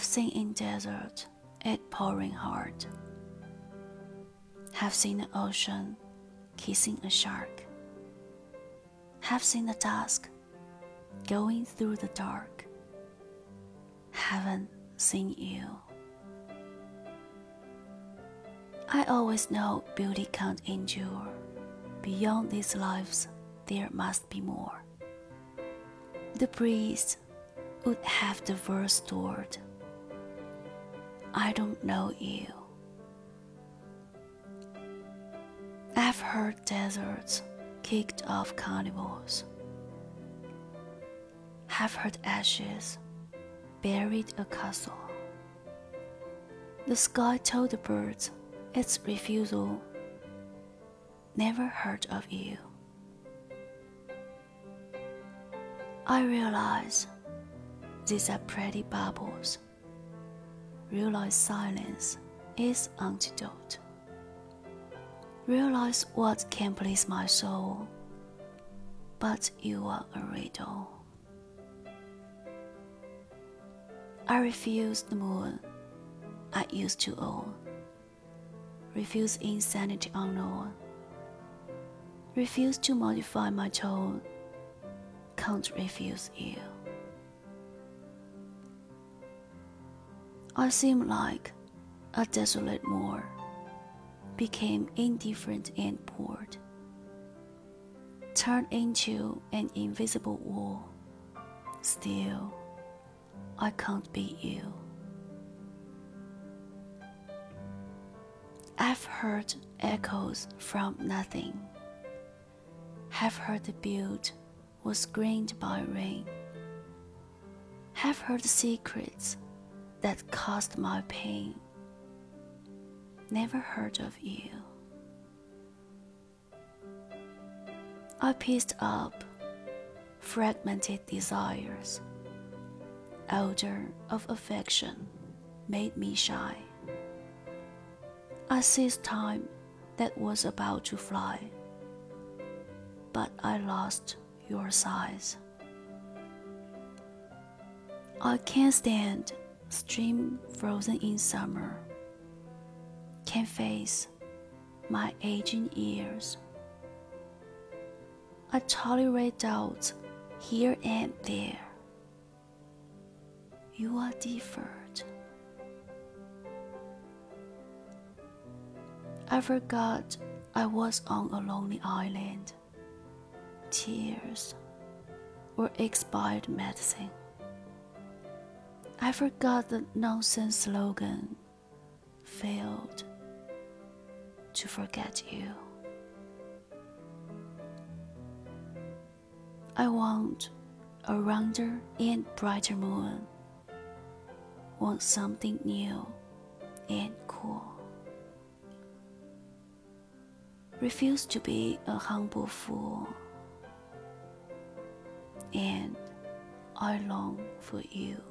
Have seen in desert it pouring hard. Have seen the ocean kissing a shark. Have seen the dusk going through the dark. Haven't seen you. I always know beauty can't endure. Beyond these lives, there must be more. The priest would have the verse stored. I don't know you. I've heard deserts kicked off carnivals. Have heard ashes buried a castle. The sky told the birds its refusal. Never heard of you. I realize these are pretty bubbles. Realize silence is antidote. Realize what can please my soul, but you are a riddle. I refuse the moon I used to own. Refuse insanity unknown. Refuse to modify my tone. Can't refuse you. I seem like a desolate moor, became indifferent and bored, turned into an invisible wall. Still, I can't be you. I've heard echoes from nothing. Have heard the build was screened by rain. Have heard secrets that caused my pain. Never heard of you. I pieced up fragmented desires. Odor of affection made me shy. I seized time that was about to fly, but I lost your size. I can't stand stream frozen in summer, can't face my aging years. I tolerate doubts here and there. You are different. I forgot I was on a lonely island. Tears were expired medicine. I forgot the nonsense slogan. Failed to forget you. I want a rounder and brighter moon. Want something new and cool refuse to be a humble fool. And I long for you.